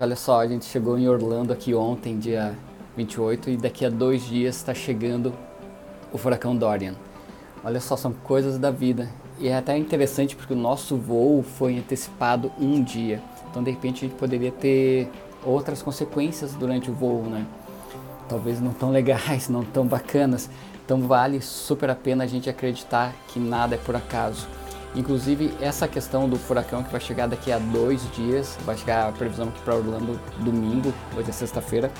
Olha só, a gente chegou em Orlando aqui ontem, dia 28, e daqui a dois dias está chegando o furacão Dorian. Olha só, são coisas da vida. E é até interessante porque o nosso voo foi antecipado um dia. Então, de repente, a gente poderia ter outras consequências durante o voo, né? Talvez não tão legais, não tão bacanas. Então, vale super a pena a gente acreditar que nada é por acaso. Inclusive, essa questão do furacão que vai chegar daqui a dois dias, vai chegar a previsão aqui para Orlando domingo, hoje é sexta-feira.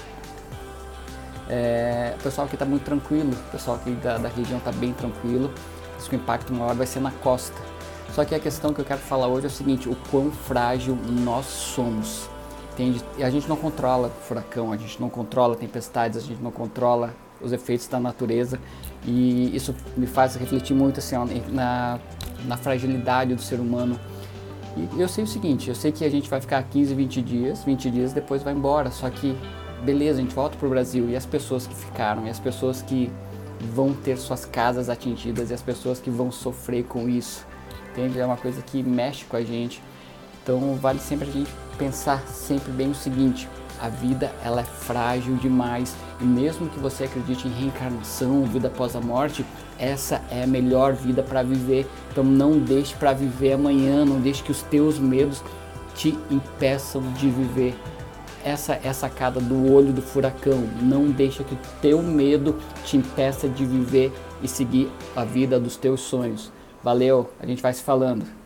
É, o pessoal aqui está muito tranquilo, o pessoal aqui da, da região está bem tranquilo. Diz que o impacto maior vai ser na costa. Só que a questão que eu quero falar hoje é o seguinte: o quão frágil nós somos. Entende? A gente não controla furacão, a gente não controla tempestades, a gente não controla os efeitos da natureza. E isso me faz refletir muito assim, ó, na na fragilidade do ser humano. E eu sei o seguinte, eu sei que a gente vai ficar 15, 20 dias, 20 dias depois vai embora, só que beleza, a gente volta pro Brasil e as pessoas que ficaram, e as pessoas que vão ter suas casas atingidas e as pessoas que vão sofrer com isso. Entende? É uma coisa que mexe com a gente. Então vale sempre a gente pensar sempre bem o seguinte, a vida ela é frágil demais e mesmo que você acredite em reencarnação, vida após a morte, essa é a melhor vida para viver. Então não deixe para viver amanhã, não deixe que os teus medos te impeçam de viver. Essa é a sacada do olho do furacão. Não deixa que o teu medo te impeça de viver e seguir a vida dos teus sonhos. Valeu, a gente vai se falando.